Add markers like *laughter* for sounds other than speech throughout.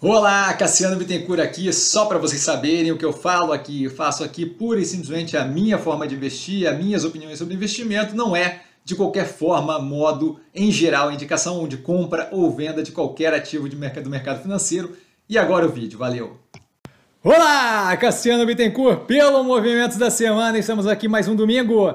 Olá, Cassiano Bittencourt aqui, só para vocês saberem o que eu falo aqui, eu faço aqui pura e simplesmente a minha forma de investir, as minhas opiniões sobre investimento, não é de qualquer forma, modo, em geral, indicação de compra ou venda de qualquer ativo de mercado, do mercado financeiro. E agora o vídeo, valeu! Olá, Cassiano Bittencourt, pelo Movimentos da Semana, estamos aqui mais um domingo.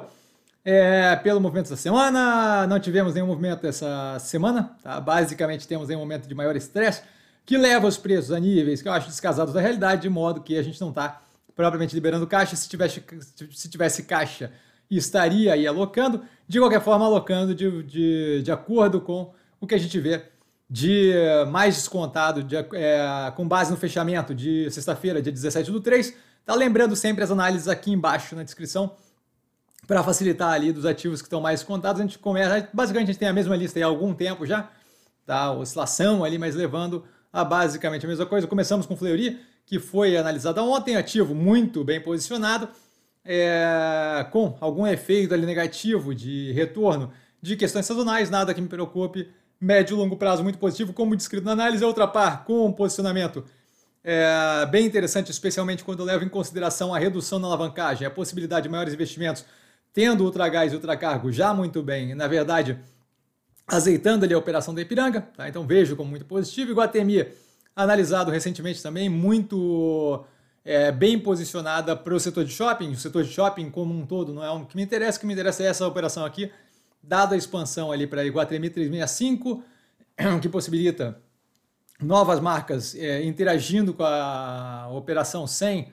É, pelo movimento da semana, não tivemos nenhum movimento essa semana, tá? basicamente temos um momento de maior estresse, que leva os preços a níveis que eu acho descasados da realidade, de modo que a gente não está propriamente liberando caixa. Se tivesse, se tivesse caixa, estaria aí alocando. De qualquer forma, alocando de, de, de acordo com o que a gente vê de mais descontado, de, é, com base no fechamento de sexta-feira, dia 17 do 3. Tá lembrando sempre as análises aqui embaixo na descrição para facilitar ali dos ativos que estão mais descontados. A gente começa, basicamente a gente tem a mesma lista há algum tempo já, tá? Oscilação ali, mas levando a basicamente a mesma coisa. Começamos com Fleury, que foi analisada ontem, ativo muito bem posicionado, é, com algum efeito ali negativo de retorno de questões sazonais, nada que me preocupe, médio e longo prazo muito positivo, como descrito na análise, outra par com um posicionamento é, bem interessante, especialmente quando leva em consideração a redução na alavancagem, a possibilidade de maiores investimentos, tendo ultragás e ultracargo já muito bem, na verdade, azeitando ali a operação da Ipiranga, tá? então vejo como muito positivo. Iguatemi, analisado recentemente também, muito é, bem posicionada para o setor de shopping, o setor de shopping como um todo não é o que me interessa, o que me interessa é essa operação aqui, dada a expansão ali para Iguatemi 365, *clears throat* que possibilita novas marcas é, interagindo com a operação sem,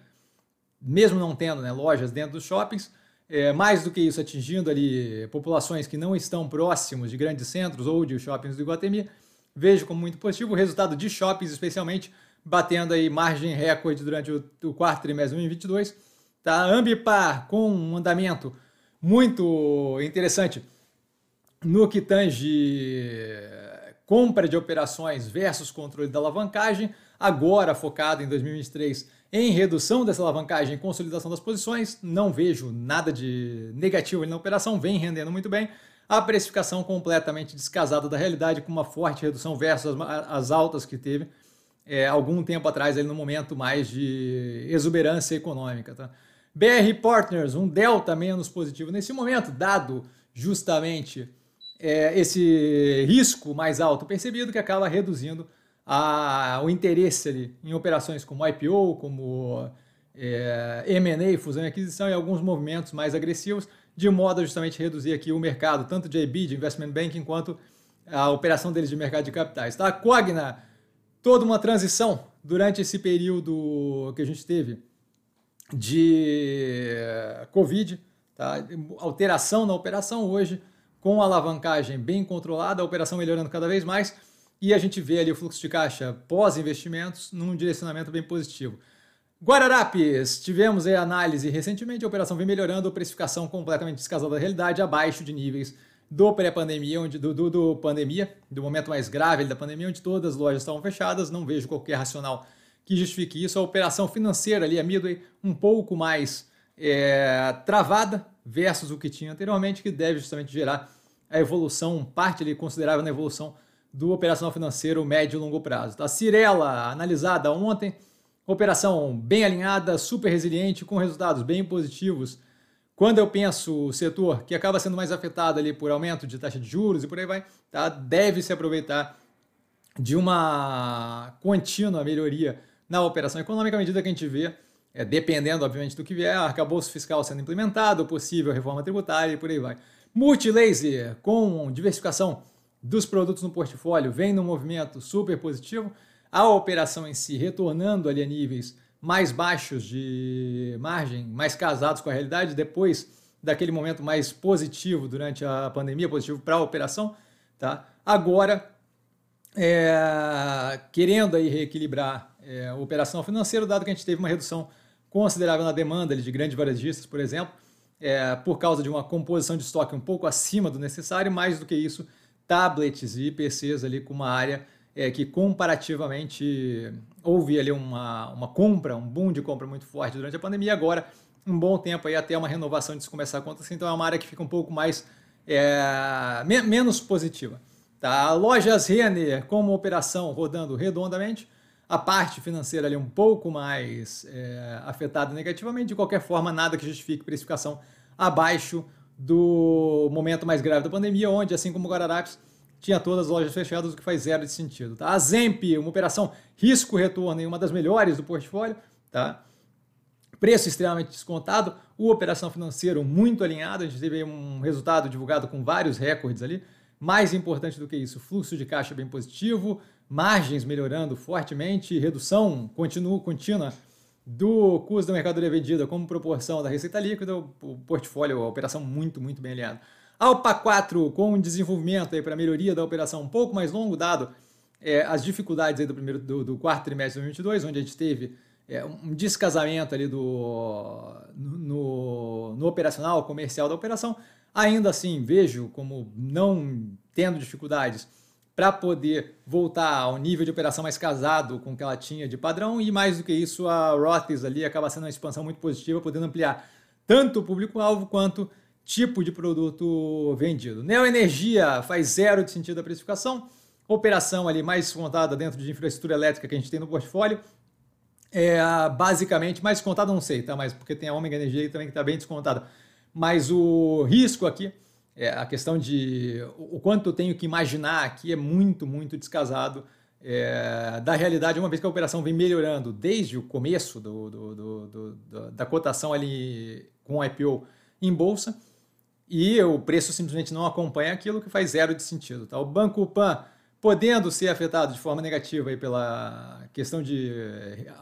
mesmo não tendo né, lojas dentro dos shoppings, é, mais do que isso, atingindo ali populações que não estão próximos de grandes centros ou de shoppings do Iguatemi, vejo como muito positivo o resultado de shoppings, especialmente batendo aí margem recorde durante o, o quarto trimestre de 2022. Tá? Ambipar com um andamento muito interessante no que tange compra de operações versus controle da alavancagem, agora focado em 2023 em redução dessa alavancagem e consolidação das posições, não vejo nada de negativo na operação, vem rendendo muito bem. A precificação completamente descasada da realidade, com uma forte redução versus as, as altas que teve é, algum tempo atrás, ali no momento mais de exuberância econômica. Tá? BR Partners, um delta menos positivo nesse momento, dado justamente é, esse risco mais alto percebido que acaba reduzindo a, o interesse ali em operações como IPO, como é, M&A, fusão e aquisição e alguns movimentos mais agressivos, de modo a justamente reduzir aqui o mercado, tanto de IB, de Investment Banking, quanto a operação deles de mercado de capitais. Tá? A Cogna, toda uma transição durante esse período que a gente teve de Covid, tá? alteração na operação hoje, com alavancagem bem controlada, a operação melhorando cada vez mais, e a gente vê ali o fluxo de caixa pós-investimentos num direcionamento bem positivo. Guararapes, tivemos a análise recentemente, a operação vem melhorando, a precificação completamente descasada da realidade, abaixo de níveis do pré-pandemia, onde do, do, do, pandemia, do momento mais grave da pandemia, onde todas as lojas estavam fechadas, não vejo qualquer racional que justifique isso. A operação financeira ali, a Midway, um pouco mais é, travada versus o que tinha anteriormente, que deve justamente gerar a evolução, parte ali considerável na evolução do operacional financeiro médio e longo prazo. Tá? Cirela, analisada ontem, operação bem alinhada, super resiliente, com resultados bem positivos. Quando eu penso o setor que acaba sendo mais afetado ali por aumento de taxa de juros e por aí vai, tá? deve se aproveitar de uma contínua melhoria na operação econômica à medida que a gente vê, é, dependendo obviamente do que vier, arcabouço fiscal sendo implementado, possível reforma tributária e por aí vai. Multilaser com diversificação dos produtos no portfólio vem num movimento super positivo, a operação em si retornando ali a níveis mais baixos de margem, mais casados com a realidade, depois daquele momento mais positivo durante a pandemia, positivo para a operação, tá? Agora, é, querendo aí reequilibrar é, a operação financeira, dado que a gente teve uma redução considerável na demanda ali, de grandes varejistas, por exemplo, é, por causa de uma composição de estoque um pouco acima do necessário, mais do que isso, tablets e PCs ali com uma área é, que comparativamente houve ali uma, uma compra, um boom de compra muito forte durante a pandemia, agora um bom tempo aí até uma renovação de se começar a acontecer, então é uma área que fica um pouco mais é, me, menos positiva. Tá? Lojas Renner como operação rodando redondamente, a parte financeira ali um pouco mais é, afetada negativamente. De qualquer forma, nada que justifique precificação abaixo do momento mais grave da pandemia, onde, assim como o Guararapes, tinha todas as lojas fechadas, o que faz zero de sentido. Tá? A Zemp, uma operação risco-retorno, uma das melhores do portfólio, tá? preço extremamente descontado, o operação financeiro muito alinhado, a gente teve um resultado divulgado com vários recordes ali, mais importante do que isso, fluxo de caixa bem positivo, margens melhorando fortemente, redução continua, contínua do custo da mercadoria vendida como proporção da receita líquida, o portfólio, a operação muito, muito bem alinhado. Alpa 4 com desenvolvimento para melhoria da operação um pouco mais longo, dado é, as dificuldades do, primeiro, do, do, quarto trimestre de 2022, onde a gente teve é, um descasamento ali do, no, no operacional, comercial da operação. Ainda assim, vejo como não tendo dificuldades para poder voltar ao nível de operação mais casado com o que ela tinha de padrão e mais do que isso a Rothes ali acaba sendo uma expansão muito positiva, podendo ampliar tanto o público-alvo quanto tipo de produto vendido. Neoenergia faz zero de sentido a precificação, operação ali mais contada dentro de infraestrutura elétrica que a gente tem no portfólio, é basicamente, mais descontada não sei, tá? Mas porque tem a Omega Energia também que está bem descontada. Mas o risco aqui é, a questão de o quanto eu tenho que imaginar aqui é muito, muito descasado é, da realidade, uma vez que a operação vem melhorando desde o começo do, do, do, da cotação ali com o IPO em bolsa, e o preço simplesmente não acompanha aquilo que faz zero de sentido. Tá? O Banco Pan podendo ser afetado de forma negativa aí pela questão de é,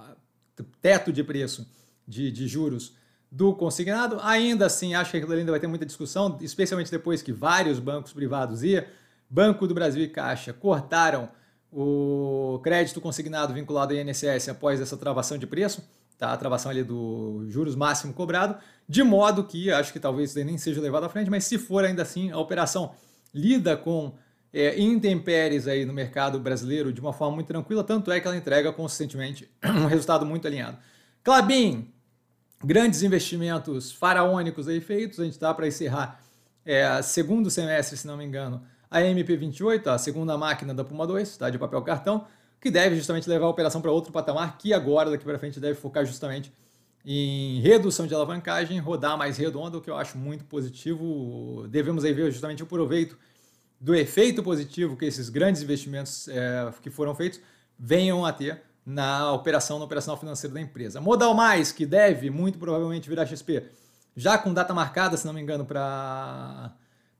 teto de preço de, de juros do consignado. Ainda assim, acho que aquilo ainda vai ter muita discussão, especialmente depois que vários bancos privados e Banco do Brasil e Caixa cortaram o crédito consignado vinculado ao INSS após essa travação de preço, tá? a travação ali do juros máximo cobrado, de modo que acho que talvez nem seja levado à frente, mas se for ainda assim, a operação lida com é, intempéries aí no mercado brasileiro de uma forma muito tranquila, tanto é que ela entrega consistentemente *clears throat* um resultado muito alinhado. Clabin, grandes investimentos faraônicos aí feitos. A gente está para encerrar é, segundo semestre, se não me engano, a MP28, a segunda máquina da Puma 2, tá, de papel cartão, que deve justamente levar a operação para outro patamar, que agora, daqui para frente, deve focar justamente em redução de alavancagem, rodar mais redondo, o que eu acho muito positivo. Devemos aí ver justamente o proveito do efeito positivo que esses grandes investimentos é, que foram feitos venham a ter na operação, no operacional financeiro da empresa. Modal Mais, que deve muito provavelmente virar XP, já com data marcada, se não me engano, para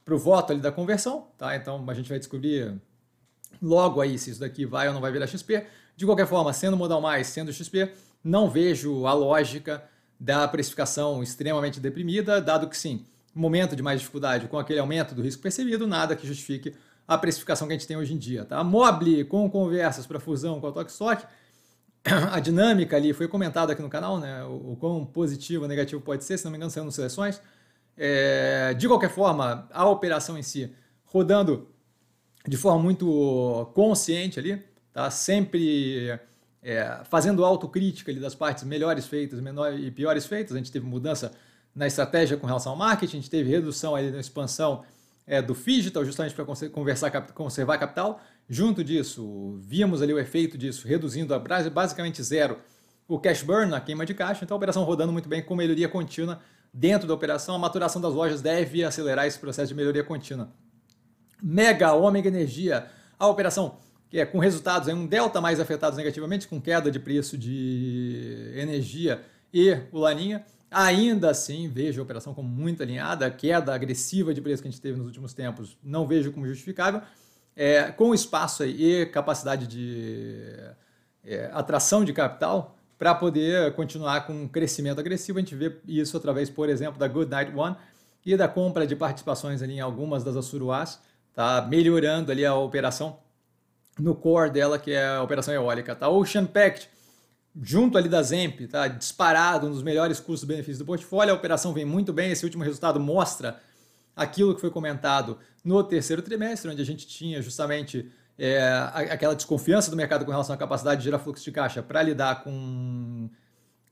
o voto ali da conversão, tá? Então a gente vai descobrir logo aí se isso daqui vai ou não vai virar XP. De qualquer forma, sendo Modal Mais, sendo XP, não vejo a lógica da precificação extremamente deprimida, dado que sim, momento de mais dificuldade com aquele aumento do risco percebido, nada que justifique a precificação que a gente tem hoje em dia. Tá? Mobile com conversas para fusão com a Tokstok, *coughs* a dinâmica ali foi comentada aqui no canal, né? O, o quão positivo ou negativo pode ser, se não me engano, saiu Seleções. É, de qualquer forma, a operação em si rodando de forma muito consciente ali, tá? Sempre é, fazendo autocrítica ali das partes melhores feitas menores e piores feitas. A gente teve mudança na estratégia com relação ao marketing, a gente teve redução ali na expansão é, do digital, justamente para conservar capital. Junto disso, vimos ali o efeito disso, reduzindo a basicamente zero o cash burn, a queima de caixa. Então, a operação rodando muito bem com melhoria contínua dentro da operação. A maturação das lojas deve acelerar esse processo de melhoria contínua. Mega Ômega Energia, a operação que é com resultados em um delta mais afetados negativamente, com queda de preço de energia e o Laninha. Ainda assim, vejo a operação como muito alinhada, a queda agressiva de preço que a gente teve nos últimos tempos, não vejo como justificável é, com espaço e capacidade de é, atração de capital para poder continuar com um crescimento agressivo. A gente vê isso através, por exemplo, da Good Night One e da compra de participações ali em algumas das Assuruás, tá melhorando ali a operação no core dela, que é a operação eólica. Tá? Ocean Pact, junto ali da Zemp, tá disparado, um dos melhores custos-benefícios do portfólio. A operação vem muito bem, esse último resultado mostra aquilo que foi comentado no terceiro trimestre, onde a gente tinha justamente é, aquela desconfiança do mercado com relação à capacidade de gerar fluxo de caixa para lidar com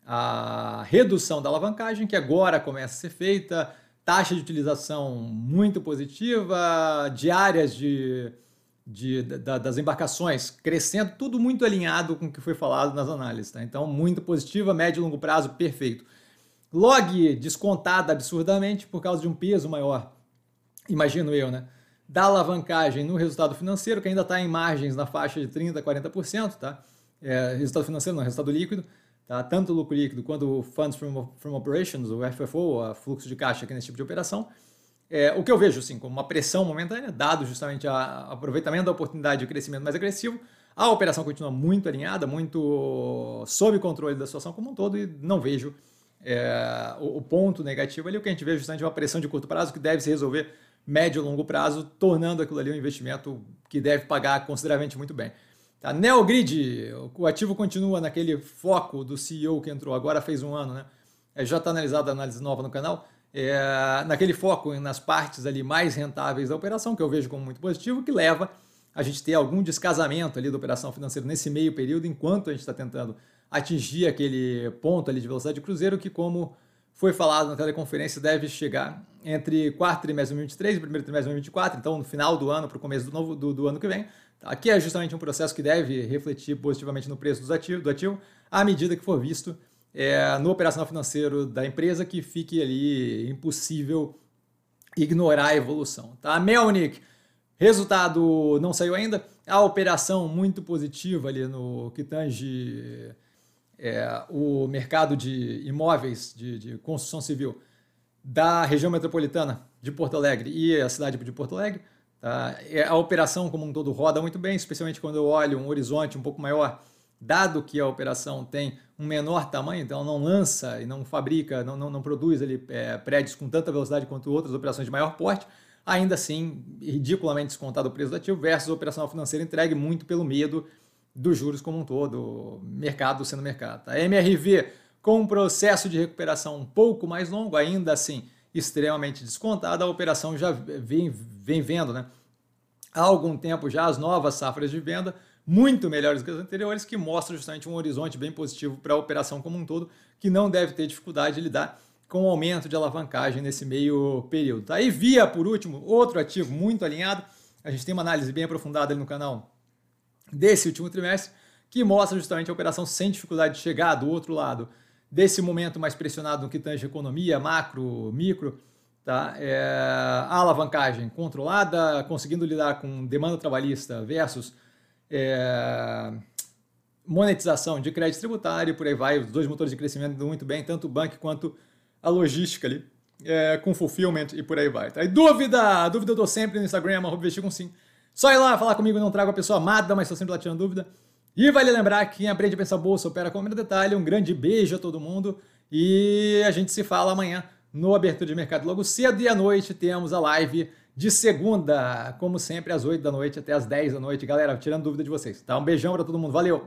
a redução da alavancagem, que agora começa a ser feita, taxa de utilização muito positiva, diárias de de, da, das embarcações crescendo, tudo muito alinhado com o que foi falado nas análises. Tá? Então, muito positiva, médio e longo prazo, perfeito. Log descontada absurdamente por causa de um peso maior, imagino eu, né? Da alavancagem no resultado financeiro, que ainda está em margens na faixa de 30% a 40%, tá? É, resultado financeiro não, resultado líquido, tá? Tanto o lucro líquido quanto o Funds from, from Operations, o FFO, o fluxo de caixa aqui nesse tipo de operação. É, o que eu vejo, assim, como uma pressão momentânea, dado justamente o aproveitamento da oportunidade de crescimento mais agressivo, a operação continua muito alinhada, muito sob controle da situação como um todo e não vejo é, o, o, ponto negativo ali, o que a gente vê justamente é uma pressão de curto prazo que deve se resolver médio e longo prazo, tornando aquilo ali um investimento que deve pagar consideravelmente muito bem. Tá? Neogrid, o ativo continua naquele foco do CEO que entrou agora, fez um ano, né? É, já está analisada a análise nova no canal, é, naquele foco nas partes ali mais rentáveis da operação, que eu vejo como muito positivo, que leva a gente ter algum descasamento ali da operação financeira nesse meio período, enquanto a gente está tentando atingir aquele ponto ali de velocidade de cruzeiro que, como foi falado na teleconferência, deve chegar entre quarto trimestre de 2023 e primeiro trimestre de 2024, então no final do ano para o começo do, novo, do, do, ano que vem. Aqui é justamente um processo que deve refletir positivamente no preço dos ativo, do ativo, à medida que for visto é, no operacional financeiro da empresa, que fique ali impossível ignorar a evolução. Tá? Melnick, resultado não saiu ainda, a operação muito positiva ali no que tange é, o mercado de imóveis de, de, construção civil da região metropolitana de Porto Alegre e a cidade de Porto Alegre. Tá? É, a operação como um todo roda muito bem, especialmente quando eu olho um horizonte um pouco maior, dado que a operação tem um menor tamanho, então não lança e não fabrica, não, não, não produz ali, é, prédios com tanta velocidade quanto outras operações de maior porte, ainda assim, ridiculamente descontado o preço do ativo versus a operação financeira entregue muito pelo medo dos juros como um todo, mercado sendo mercado. A MRV com um processo de recuperação um pouco mais longo, ainda assim extremamente descontada, a operação já vem, vem vendo né, há algum tempo já as novas safras de venda muito melhores que as anteriores, que mostram justamente um horizonte bem positivo para a operação como um todo, que não deve ter dificuldade de lidar com o aumento de alavancagem nesse meio período. Tá? E via, por último, outro ativo muito alinhado, a gente tem uma análise bem aprofundada ali no canal desse último trimestre, que mostra justamente a operação sem dificuldade de chegar do outro lado desse momento mais pressionado no que tange economia, macro, micro, tá? É, a alavancagem controlada, conseguindo lidar com demanda trabalhista versus é, monetização de crédito tributário, por aí vai, os dois motores de crescimento muito bem, tanto o banco quanto a logística ali, é, com fulfillment e por aí vai. Tá? E dúvida? Dúvida eu dou sempre no Instagram, arroba com sim. Só ir lá falar comigo, não trago a pessoa amada, mas estou sempre lá tirando dúvida. E vale lembrar que quem aprende a pensar bolsa opera com o detalhe. Um grande beijo a todo mundo e a gente se fala amanhã no Abertura de Mercado logo cedo e à noite temos a live de segunda, como sempre, às 8 da noite até às 10 da noite. Galera, tirando dúvida de vocês. Tá? Um beijão para todo mundo. Valeu!